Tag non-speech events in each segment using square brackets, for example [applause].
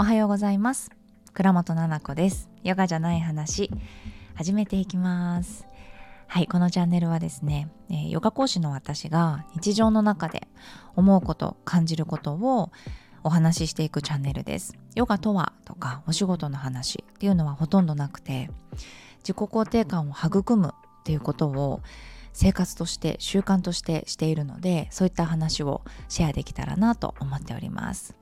おはようございます。倉本々子です。ヨガじゃない話始めていきます。はいこのチャンネルはですね、え、ヨガ講師の私が日常の中で思うこと感じることをお話ししていくチャンネルです。ヨガとはとかお仕事の話っていうのはほとんどなくて自己肯定感を育むっていうことを生活として習慣としてしているのでそういった話をシェアできたらなと思っております。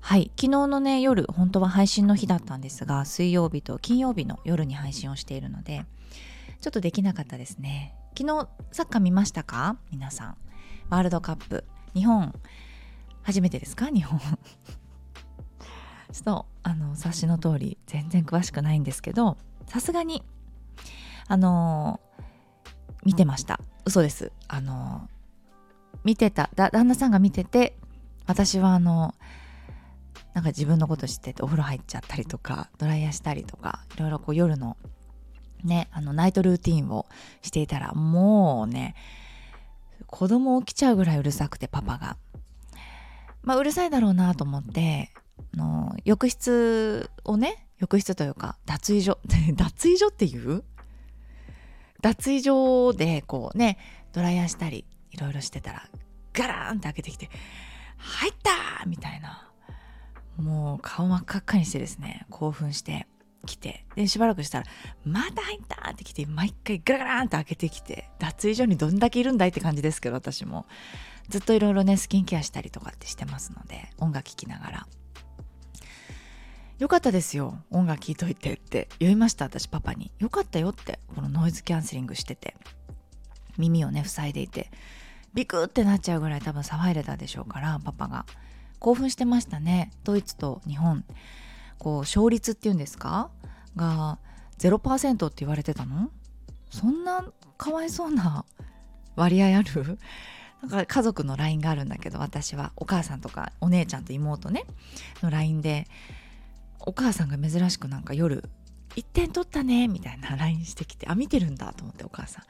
はい。昨日のね夜本当は配信の日だったんですが水曜日と金曜日の夜に配信をしているのでちょっとできなかったですね。昨日サッカー見ましたか？皆さん。ワールドカップ。日本初めてですか？日本。[laughs] ちょっとあの察しの通り全然詳しくないんですけどさすがにあの見てました。嘘です。あの見てた旦那さんが見てて私はあのなんか自分のこと知っててお風呂入っちゃったりとかドライヤーしたりとかいろいろこう夜のねあのナイトルーティンをしていたらもうね子供起きちゃうぐらいうるさくてパパがまあうるさいだろうなと思っての浴室をね浴室というか脱衣所 [laughs] 脱衣所っていう？脱衣所でこうねドライヤーしたりいろいろしてたらガラーンって開けてきて「入った!」みたいなもう顔真っ赤っかにしてですね興奮して来て。でしばらくしたら「また入った!」って来て毎回ガラガランって開けてきて脱衣所にどんだけいるんだいって感じですけど私も。ずっといろいろねスキンケアしたりとかってしてますので音楽聴きながら。よかったですよ音楽聴いといてって。言いました私パパに。よかったよってこのノイズキャンセリングしてて。耳をね塞いでいて。ビクってなっちゃうぐらい多分騒いでたでしょうからパパが。興奮してましたね。ドイツと日本。こう勝率っていうんですか？が0%って言われてたの？そんなかわいそうな割合ある？なんか家族の LINE があるんだけど私は。お母さんとかお姉ちゃんと妹ね。の LINE でお母さんが珍しくなんか夜1点取ったねみたいな LINE してきてあ見てるんだと思ってお母さん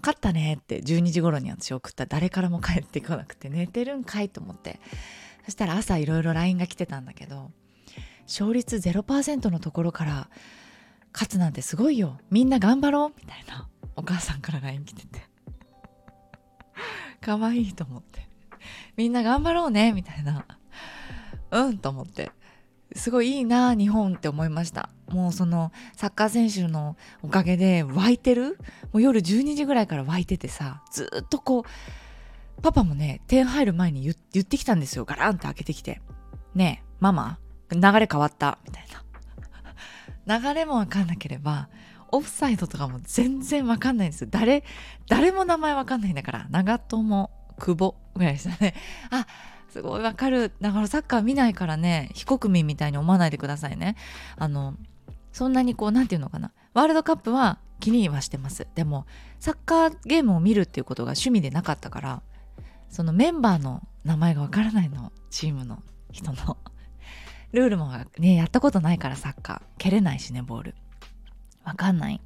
勝ったねって12時頃に私送った。誰からも帰ってこなくて寝てるんかいと思って。そしたら朝いろいろ LINE が来てたんだけど勝率0%のところから勝つなんてすごいよ。みんな頑張ろうみたいなお母さんから LINE 来てて。[laughs] 可愛いと思って。みんな頑張ろうねみたいな。うんと思って。すごいいいな日本って思いました。もうそのサッカー選手のおかげで湧いてる？もう夜12時ぐらいから湧いててさずっとこうパパもね点入る前に言言ってきたんですよ。ガランって開けてきて。ねえママ流れ変わった。みたいな。流れもわかんなければオフサイドとかも全然わかんないんですよ。誰誰も名前わかんないんだから長友久保ぐらいでしたね。あすごいわかる。だからサッカー見ないからね非国民みたいに思わないでくださいね。あのそんなにこう何て言うのかな。ワールドカップは気にはしてます。でもサッカーゲームを見るっていうことが趣味でなかったからそのメンバーの名前がわからないのチームの。[laughs] 人の。ルールもねやったことないからサッカー。蹴れないしねボール。わかんない。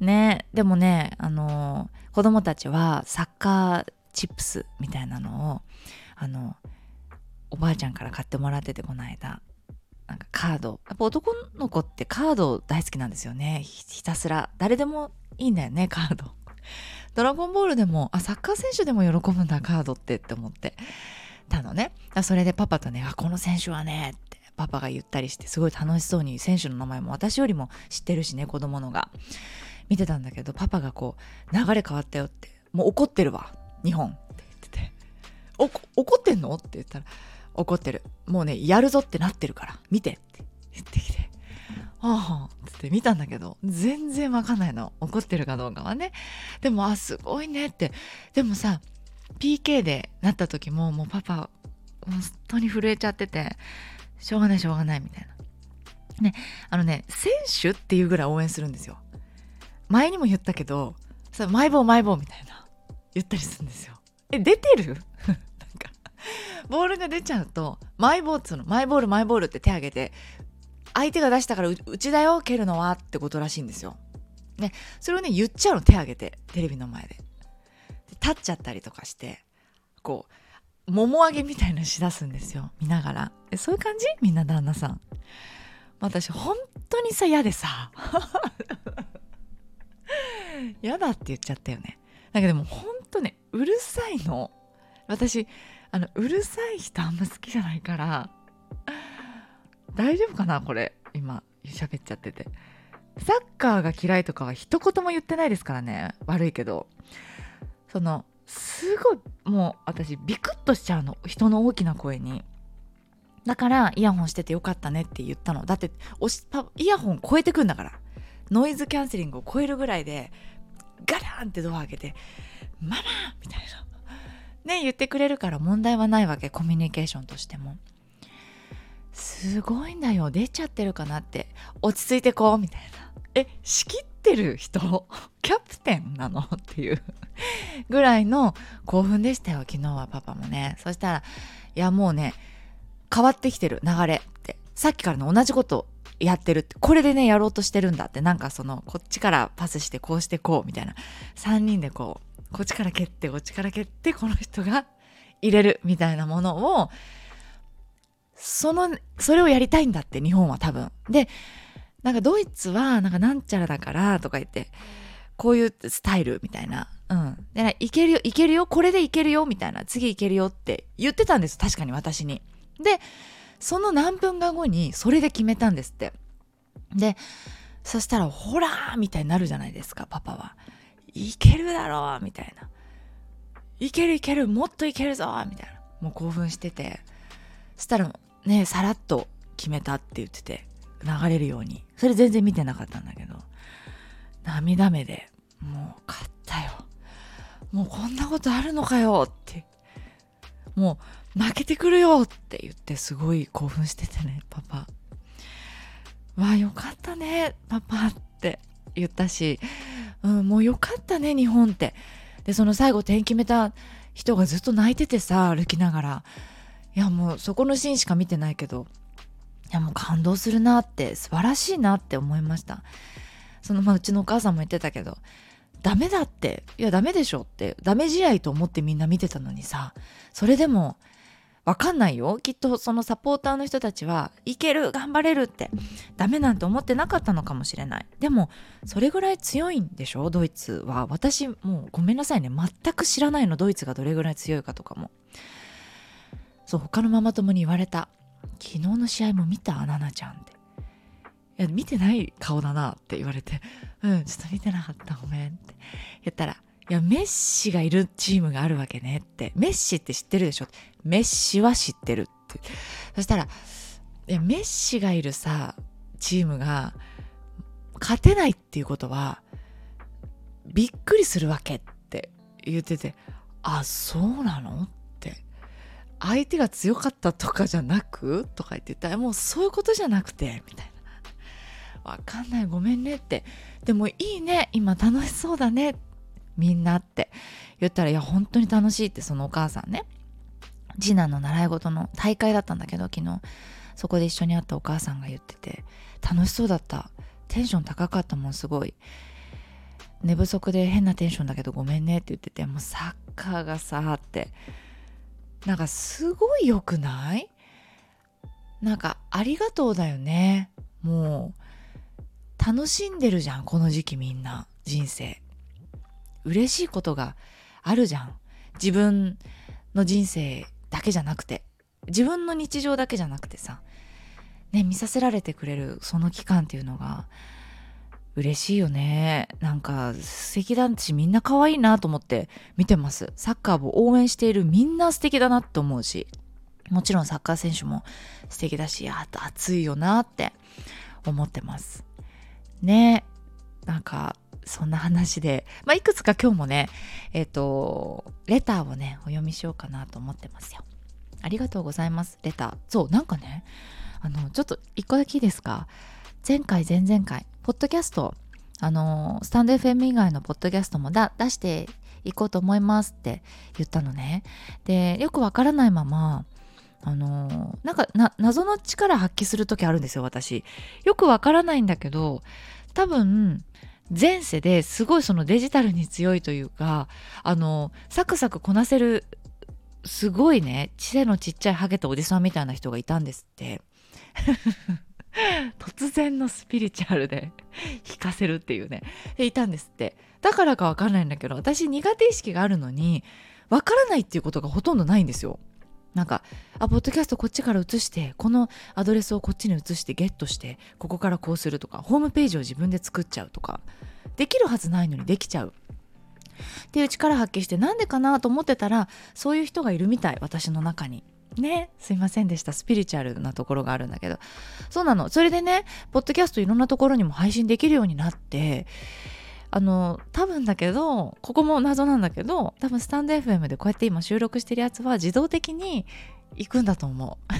ねでもねあの子供たちはサッカーチップスみたいなのをあのおばあちゃんから買ってもらっててこの間。なんかカード。やっぱ男の子ってカード大好きなんですよね。ひたすら。誰でもいいんだよねカード。ドラゴンボールでもあサッカー選手でも喜ぶんだカードってって思って。たのね。それでパパとねあこの選手はねってパパが言ったりしてすごい楽しそうに選手の名前も私よりも知ってるしね子供のが。見てたんだけどパパがこう流れ変わったよってもう怒ってるわ日本。って言ってて。怒ってんの？って言ったら怒ってる。もうねやるぞってなってるから見てって言ってきて。ああって見たんだけど全然わかんないの。怒ってるかどうかはね。でもあすごいねって。でもさ PK でなった時ももうパパ本当に震えちゃっててしょうがないしょうがないみたいな。ねあのね選手っていうぐらい応援するんですよ。前にも言ったけどさマイボーマイボーみたいな言ったりするんですよ。え出てる？[laughs] なんかボールが出ちゃうとマイボーっつうのマイボールマイボールって手挙げて相手が出したからうちだよ蹴るのはってことらしいんですよ。ねそれをね言っちゃうの手挙げてテレビの前で。で立っちゃったりとかしてこうもも上げみたいなのしだすんですよ見ながら。えそういう感じ？みんな旦那さん。私本当にさ嫌でさ。[laughs] 嫌だって言っちゃったよね。だけどでも本当ねうるさいの。私あのうるさい人あんま好きじゃないから大丈夫かなこれ。今喋っちゃってて。サッカーが嫌いとかは一言も言ってないですからね。悪いけど。そのすごいもう私ビクッとしちゃうの。人の大きな声に。だからイヤホンしててよかったねって言ったの。だってイヤホン超えてくんだから。ノイズキャンセリングを超えるぐらいでガランってドア開けて「ママ!」みたいな。ね言ってくれるから問題はないわけ。コミュニケーションとしても。すごいんだよ。出ちゃってるかなって。落ち着いてこうみたいな。え仕切ってる人？[laughs] キャプテンなの？っていう。ぐらいの興奮でしたよ昨日はパパもね。そしたらいやもうね変わってきてる。流れって。さっきからの同じことやってるって。これでねやろうとしてるんだって。なんかそのこっちからパスしてこうしてこうみたいな。3人でこうこっちから蹴ってこっちから蹴ってこの人が入れるみたいなものをそのそれをやりたいんだって日本は多分でなんかドイツはなんかなんちゃらだからとか言ってこういうスタイルみたいなうんでいけるよいけるよこれでいけるよみたいな次いけるよって言ってたんです確かに私にでその何分か後にそれで決めたんですって。で、そしたら、ほらーみたいになるじゃないですか、パパは。いけるだろうみたいな。いけるいけるもっといけるぞみたいな。もう興奮してて。そしたら、ね、さらっと決めたって言ってて、流れるように。それ全然見てなかったんだけど、涙目で、もう勝ったよ。もうこんなことあるのかよって。もう負けてくるよって言ってすごい興奮しててね、パパ。わあ、よかったね、パパって言ったし、うん、もうよかったね、日本って。で、その最後点決めた人がずっと泣いててさ、歩きながら。いや、もうそこのシーンしか見てないけど、いや、もう感動するなって、素晴らしいなって思いました。その、まあ、うちのお母さんも言ってたけど、ダメだって、いや、ダメでしょって、ダメ試合と思ってみんな見てたのにさ、それでも、わかんないよ。きっとそのサポーターの人たちは、いける、頑張れるって、ダメなんて思ってなかったのかもしれない。でも、それぐらい強いんでしょ？ドイツは。私、もうごめんなさいね。全く知らないの、ドイツがどれぐらい強いかとかも。そう、他のママ友に言われた。昨日の試合も見た？ナナちゃんって。いや、見てない顔だなって言われて、うん、ちょっと見てなかった、ごめんって言ったら、いや、メッシがいるチームがあるわけねって。メッシって知ってるでしょ？メッシは知ってるって。そしたら、いや、メッシがいるさ、チームが勝てないっていうことは、びっくりするわけって言ってて、あ、そうなの？っ。相手が強かったとかじゃなくとか言ってたら、もうそういうことじゃなくて、みたいな。わかんない、ごめんねって。でもいいね、今楽しそうだねみんなって言ったら、いや、本当に楽しいってそのお母さんね、次男の習い事の大会だったんだけど、昨日、そこで一緒に会ったお母さんが言ってて、楽しそうだった。テンション高かったもん、すごい。寝不足で変なテンションだけどごめんねって言ってて、もうサッカーがさ、って、なんかすごい良くない？なんかありがとうだよね。もう、楽しんでるじゃん、この時期みんな、人生。嬉しいことがあるじゃん。自分の人生だけじゃなくて、自分の日常だけじゃなくてさ、ね、見させられてくれるその期間っていうのが、嬉しいよね。なんか素敵だしみんな可愛いなと思って見てます。サッカーを応援しているみんな素敵だなって思うし、もちろんサッカー選手も素敵だし、あと熱いよなって思ってます。ねなんかそんな話で、まあ、いくつか今日もね、えっ、ー、と、レターをね、お読みしようかなと思ってますよ。ありがとうございます、レター。そう、なんかね、あの、ちょっと一個だけいいですか？前回、前々回、ポッドキャスト、あの、スタンド FM 以外のポッドキャストも出していこうと思いますって言ったのね。で、よくわからないまま、あのなんか謎の力発揮する時あるんですよ、私。よくわからないんだけど、多分、前世ですごいそのデジタルに強いというかあのサクサクこなせるすごいね背のちっちゃいハゲたおじさんみたいな人がいたんですって [laughs] 突然のスピリチュアルで [laughs] 弾かせるっていうね。いたんですって。だからかわかんないんだけど私苦手意識があるのにわからないっていうことがほとんどないんですよ。なんかあポッドキャストこっちから移してこのアドレスをこっちに移してゲットしてここからこうするとかホームページを自分で作っちゃうとかできるはずないのにできちゃう。っていう力発揮してなんでかなと思ってたらそういう人がいるみたい私の中に。ねすいませんでした。スピリチュアルなところがあるんだけど。そうなの。それでねポッドキャストいろんなところにも配信できるようになってあの多分だけどここも謎なんだけど多分スタンド FM でこうやって今収録してるやつは自動的に行くんだと思う。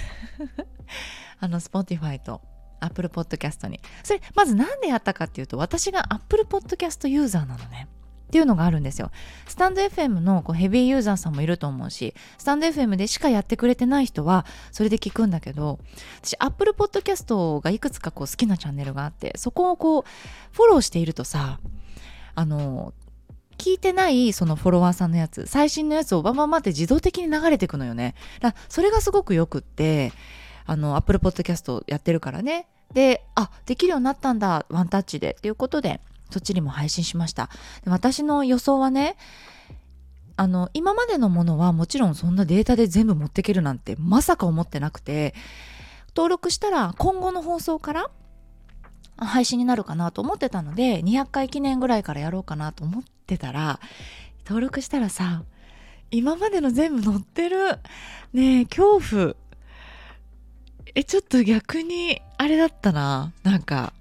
[laughs] あの Spotify と Apple Podcast に。それまず何でやったかっていうと私が Apple Podcast ユーザーなのね。っていうのがあるんですよ。スタンド FM のこうヘビーユーザーさんもいると思うし、スタンド FM でしかやってくれてない人はそれで聞くんだけど、私 Apple Podcast がいくつかこう好きなチャンネルがあって、そこをこうフォローしているとさ、あの、聞いてないそのフォロワーさんのやつ、最新のやつをバンバンバンって自動的に流れていくのよね。だそれがすごくよくって、あの、Apple Podcast やってるからね。で、あ、できるようになったんだ、ワンタッチでっていうことで、そっちにも配信しました。で私の予想はね、あの、今までのものはもちろんそんなデータで全部持ってけるなんてまさか思ってなくて、登録したら今後の放送から配信になるかなと思ってたので、200回記念ぐらいからやろうかなと思ってたら、登録したらさ、今までの全部載ってる。ねえ、恐怖。え、ちょっと逆に、あれだったな。なんか、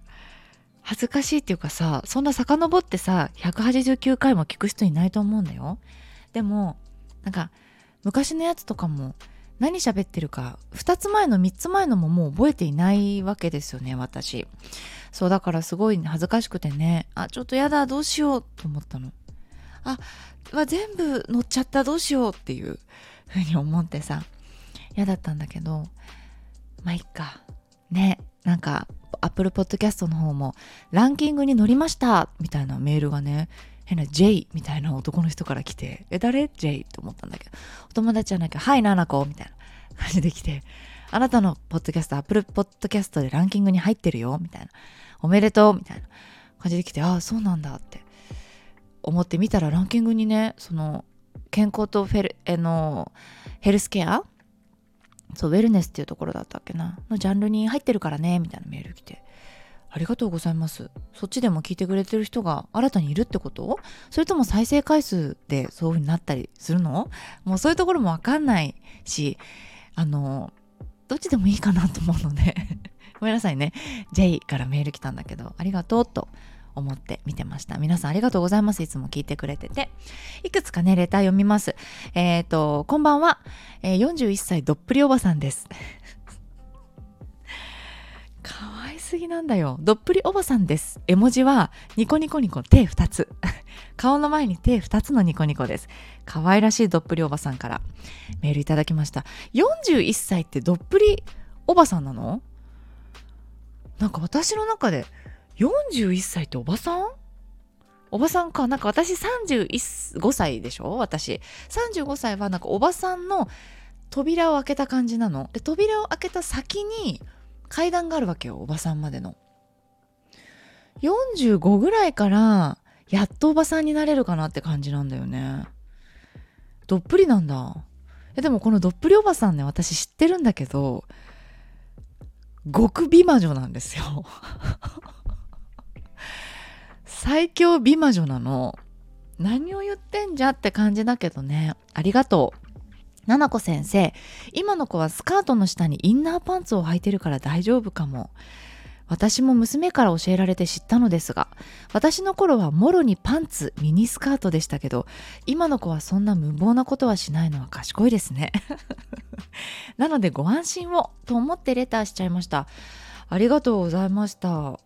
恥ずかしいっていうかさそんな遡ってさ189回も聞く人いないと思うんだよ。でもなんか昔のやつとかも何喋ってるか2つ前の3つ前のももう覚えていないわけですよね私。そうだからすごい恥ずかしくてね。あちょっとやだどうしようと思ったの。あわ全部乗っちゃったどうしようっていうふうに思ってさ嫌だったんだけど。まあいっか。ねなんか Apple Podcast の方もランキングに載りましたみたいなメールがね変な J みたいな男の人から来てえ誰 ?J と思ったんだけどお友達じゃなきゃはいななこみたいな感じで来てあなたのポッドキャスト Apple Podcast でランキングに入ってるよみたいなおめでとうみたいな感じで来てああそうなんだって思ってみたらランキングにねその健康とフェルえのヘルスケアそう、ウェルネスっていうところだったっけな、のジャンルに入ってるからね、みたいなメール来て。ありがとうございます。そっちでも聞いてくれてる人が新たにいるってこと？それとも再生回数でそういう風になったりするの？もうそういうところもわかんないし、あの、どっちでもいいかなと思うので [laughs] ごめんなさいね。J からメール来たんだけど、ありがとうと思って見てました。皆さんありがとうございます。いつも聞いてくれてて。いくつかね、レター読みます。えっ、ー、と、こんばんは、えー、41歳どっぷりおばさんです。[laughs] かわいすぎなんだよ。どっぷりおばさんです。絵文字はニコニコニコ手2つ。[laughs] 顔の前に手2つのニコニコです。かわいらしいどっぷりおばさんからメールいただきました。41歳ってどっぷりおばさんなの？なんか私の中で41歳っておばさん？おばさんか？なんか私35歳でしょ？私。35歳はなんかおばさんの扉を開けた感じなの。で、扉を開けた先に階段があるわけよ。おばさんまでの。45ぐらいからやっとおばさんになれるかなって感じなんだよね。どっぷりなんだ。えでもこのどっぷりおばさんね、私知ってるんだけど、極美魔女なんですよ。最強美魔女なの。何を言ってんじゃって感じだけどね。ありがとう。ななこ先生、今の子はスカートの下にインナーパンツを履いてるから大丈夫かも。私も娘から教えられて知ったのですが、私の頃はもろにパンツ、ミニスカートでしたけど、今の子はそんな無謀なことはしないのは賢いですね。[laughs] なのでご安心をと思ってレターしちゃいました。ありがとうございました。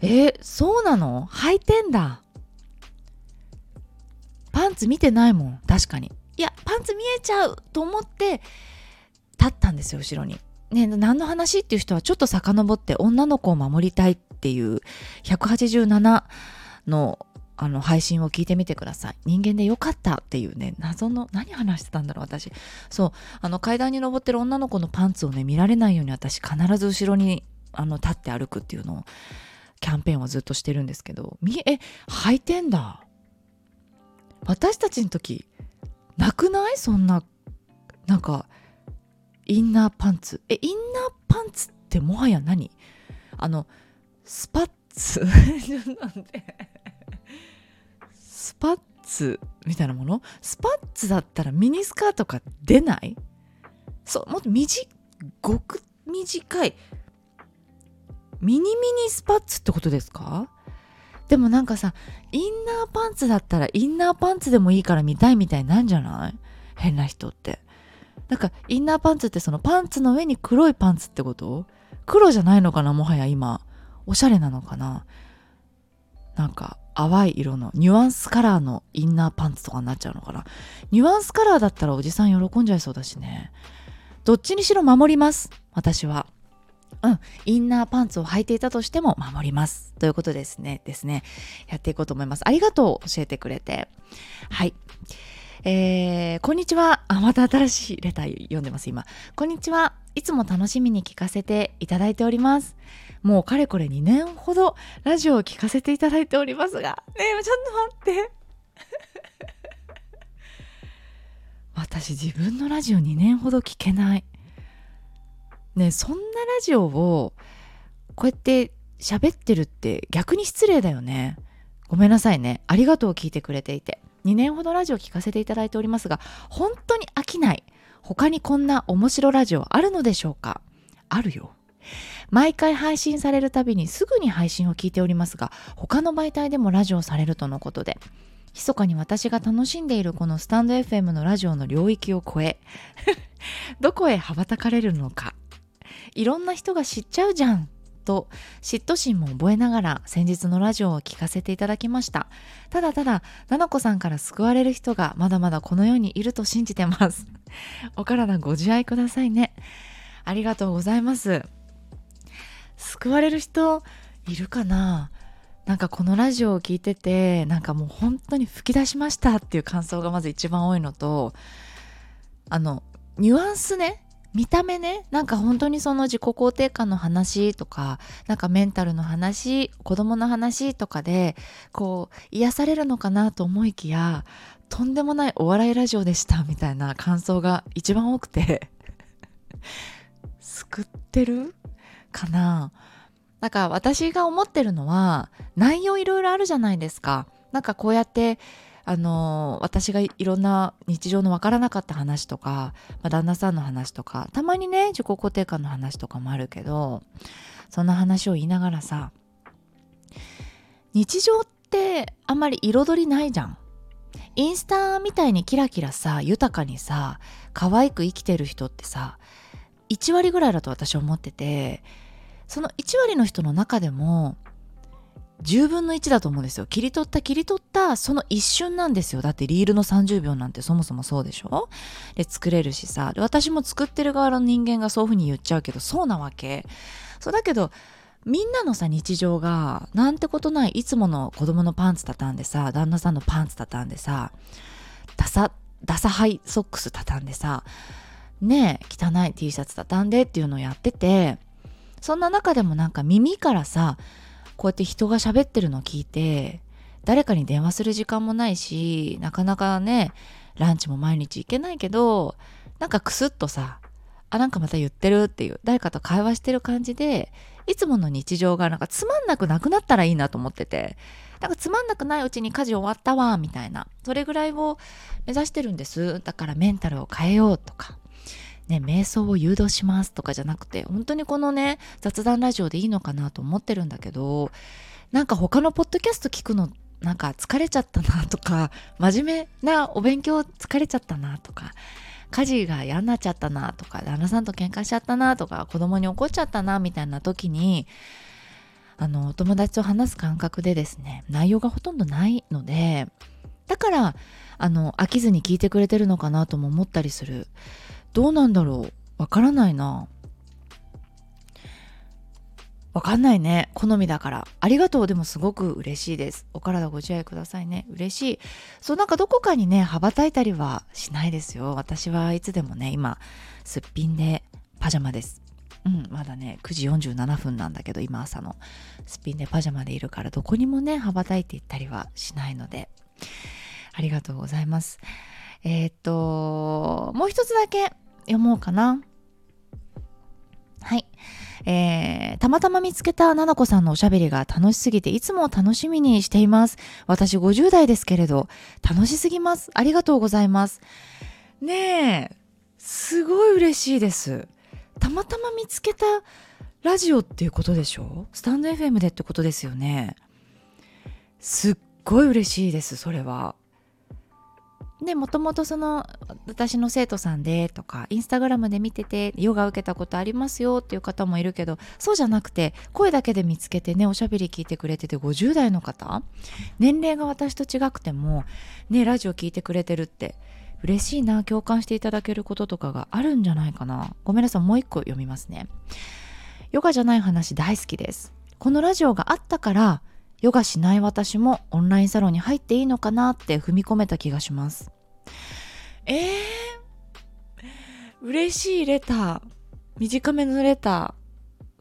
えそうなの？履いてんだ。パンツ見てないもん、確かに。いや、パンツ見えちゃうと思って、立ったんですよ、後ろに。ね、何の話っていう人はちょっと遡って女の子を守りたいっていう187のあの配信を聞いてみてください人間でよかったっていうね謎の何話してたんだろう私そうあの階段に登ってる女の子のパンツをね見られないように私必ず後ろにあの立って歩くっていうのをキャンペーンはずっとしてるんですけどみえ履いてんだ。私たちの時なくない？そんななんかインナーパンツ。えインナーパンツってもはや何？あのスパッツ？なんでスパッツみたいなもの？スパッツだったらミニスカートが出ない？そうもっと短く短い。ミニミニスパッツってことですか？でもなんかさインナーパンツだったらインナーパンツでもいいから見たいみたいなんじゃない？変な人って。なんかインナーパンツってそのパンツの上に黒いパンツってこと？黒じゃないのかなもはや今。おしゃれなのかな？なんか淡い色のニュアンスカラーのインナーパンツとかになっちゃうのかな？ニュアンスカラーだったらおじさん喜んじゃいそうだしね。どっちにしろ守ります私は。うん、インナーパンツを履いていたとしても守ります。ということですね。ですね。やっていこうと思います。ありがとう。教えてくれて。はい。えー、こんにちは。あ、また新しいレター読んでます、今。こんにちは。いつも楽しみに聞かせていただいております。もうかれこれ2年ほどラジオを聞かせていただいておりますが、ねえ、ちょっと待って。[laughs] 私自分のラジオ2年ほど聞けない。ねそんなラジオをこうやって喋ってるって逆に失礼だよね。ごめんなさいね。ありがとう聞いてくれていて。2年ほどラジオ聞かせていただいておりますが、本当に飽きない。他にこんな面白ラジオあるのでしょうか？あるよ。毎回配信されるたびにすぐに配信を聞いておりますが、他の媒体でもラジオされるとのことで、密かに私が楽しんでいるこのスタンド FM のラジオの領域を超え、[laughs] どこへ羽ばたかれるのかいろんな人が知っちゃうじゃんと嫉妬心も覚えながら先日のラジオを聞かせていただきました。ただただななこさんから救われる人がまだまだこの世にいると信じてます。[laughs] お体ご自愛くださいね。ありがとうございます。救われる人いるかな？なんかこのラジオを聞いててなんかもう本当に吹き出しましたっていう感想がまず一番多いのとあのニュアンスね。見た目ねなんか本当にその自己肯定感の話とかなんかメンタルの話子供の話とかでこう癒されるのかなと思いきやとんでもないお笑いラジオでしたみたいな感想が一番多くて。救ってる？かな？なんか私が思ってるのは内容いろいろあるじゃないですか。なんかこうやってあの私がいろんな日常のわからなかった話とか、まあ、旦那さんの話とかたまにね自己肯定感の話とかもあるけどそんな話を言いながらさ日常ってあんまり彩りないじゃん。インスタみたいにキラキラさ豊かにさ可愛く生きてる人ってさ1割ぐらいだと私は思っててその1割の人の中でも10分の1だと思うんですよ。切り取った切り取ったその一瞬なんですよ。だってリールの30秒なんてそもそもそうでしょ？で作れるしさで私も作ってる側の人間がそういうふうに言っちゃうけどそうなわけ。そうだけどみんなのさ日常がなんてことないいつもの子供のパンツ畳んでさ旦那さんのパンツ畳んでさダサダサハイソックス畳んでさねえ汚い T シャツ畳んでっていうのをやっててそんな中でもなんか耳からさこうやって人が喋ってるのを聞いて誰かに電話する時間もないしなかなかねランチも毎日行けないけどなんかクスッとさあなんかまた言ってるっていう誰かと会話してる感じでいつもの日常がなんかつまんなくなくなったらいいなと思っててなんかつまんなくないうちに家事終わったわみたいなそれぐらいを目指してるんです。だからメンタルを変えようとか。ね、瞑想を誘導しますとかじゃなくて、本当にこのね、雑談ラジオでいいのかなと思ってるんだけど、なんか他のポッドキャスト聞くの、なんか疲れちゃったなとか、真面目なお勉強疲れちゃったなとか、家事が嫌になっちゃったなとか、旦那さんと喧嘩しちゃったなとか、子供に怒っちゃったなみたいな時に、あの、お友達と話す感覚でですね、内容がほとんどないので、だから、あの、飽きずに聞いてくれてるのかなとも思ったりする。どうなんだろう。わからないな。わかんないね。好みだから。ありがとう。でもすごく嬉しいです。お体ご自愛くださいね。嬉しい。そうなんかどこかにね羽ばたいたりはしないですよ。私はいつでもね今すっぴんでパジャマです。うんまだね9時47分なんだけど今朝の。すっぴんでパジャマでいるからどこにもね羽ばたいていったりはしないので。ありがとうございます。えー、っともう一つだけ。読もうかなはい。えー、たまたま見つけたななこさんのおしゃべりが楽しすぎていつも楽しみにしています。私50代ですけれど、楽しすぎます。ありがとうございます。ねえ、すごい嬉しいです。たまたま見つけたラジオっていうことでしょ？スタンド FM でってことですよね。すっごい嬉しいです、それは。でもともとその私の生徒さんでとかインスタグラムで見ててヨガ受けたことありますよっていう方もいるけどそうじゃなくて声だけで見つけてねおしゃべり聞いてくれてて50代の方年齢が私と違くてもねラジオ聞いてくれてるって嬉しいな共感していただけることとかがあるんじゃないかな。ごめんなさいもう一個読みますね。ヨガじゃない話大好きです。このラジオがあったからヨガしない私もオンラインサロンに入っていいのかなって踏み込めた気がします。えー、嬉しいレター。短めのレタ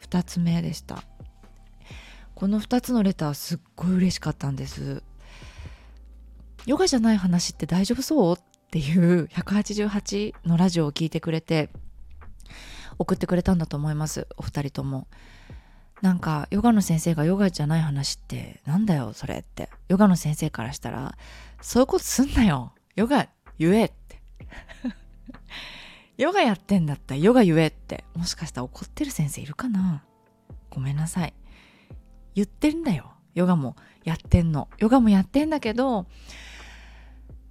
ー。2つ目でした。この2つのレターすっごい嬉しかったんです。ヨガじゃない話って大丈夫そう？っていう188のラジオを聞いてくれて送ってくれたんだと思いますお二人ともなんかヨガの先生がヨガじゃない話ってなんだよそれって。ヨガの先生からしたらそういうことすんなよ。ヨガ言えって。[laughs] ヨガやってんだったらヨガ言えって。もしかしたら怒ってる先生いるかな。ごめんなさい。言ってんだよ。ヨガもやってんの。ヨガもやってんだけど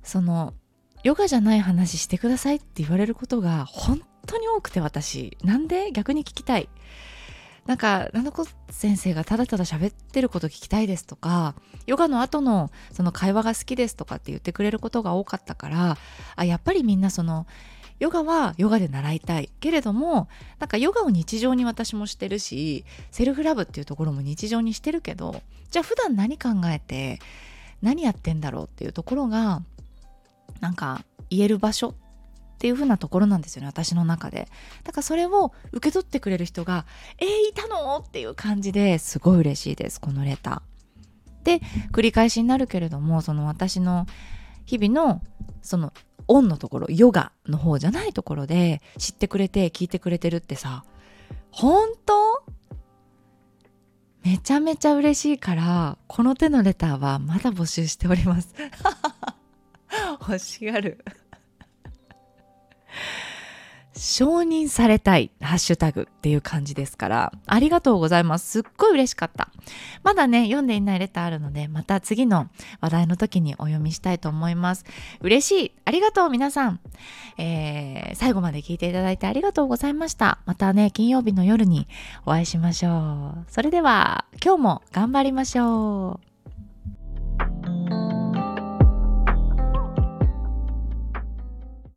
そのヨガじゃない話してくださいって言われることが本当に多くて私。なんで？逆に聞きたい。なんか、なのこ先生がただただ喋ってること聞きたいですとか、ヨガの後のその会話が好きですとかって言ってくれることが多かったから、あ、やっぱりみんなその、ヨガはヨガで習いたいけれどもなんかヨガを日常に私もしてるしセルフラブっていうところも日常にしてるけどじゃあ普段何考えて何やってんだろうっていうところがなんか言える場所っていう風なところなんですよね私の中で。だからそれを受け取ってくれる人が「えー、いたの?」っていう感じですごい嬉しいですこのレター。で繰り返しになるけれどもその私の日々のそのオンのところヨガの方じゃないところで知ってくれて聞いてくれてるってさ本当？めちゃめちゃ嬉しいからこの手のレターはまだ募集しております。[laughs] 欲しがる。承認されたいハッシュタグっていう感じですから、ありがとうございます。すっごい嬉しかった。まだね、読んでいないレターあるので、また次の話題の時にお読みしたいと思います。嬉しい。ありがとう、皆さん。えー、最後まで聞いていただいてありがとうございました。またね、金曜日の夜にお会いしましょう。それでは、今日も頑張りましょう。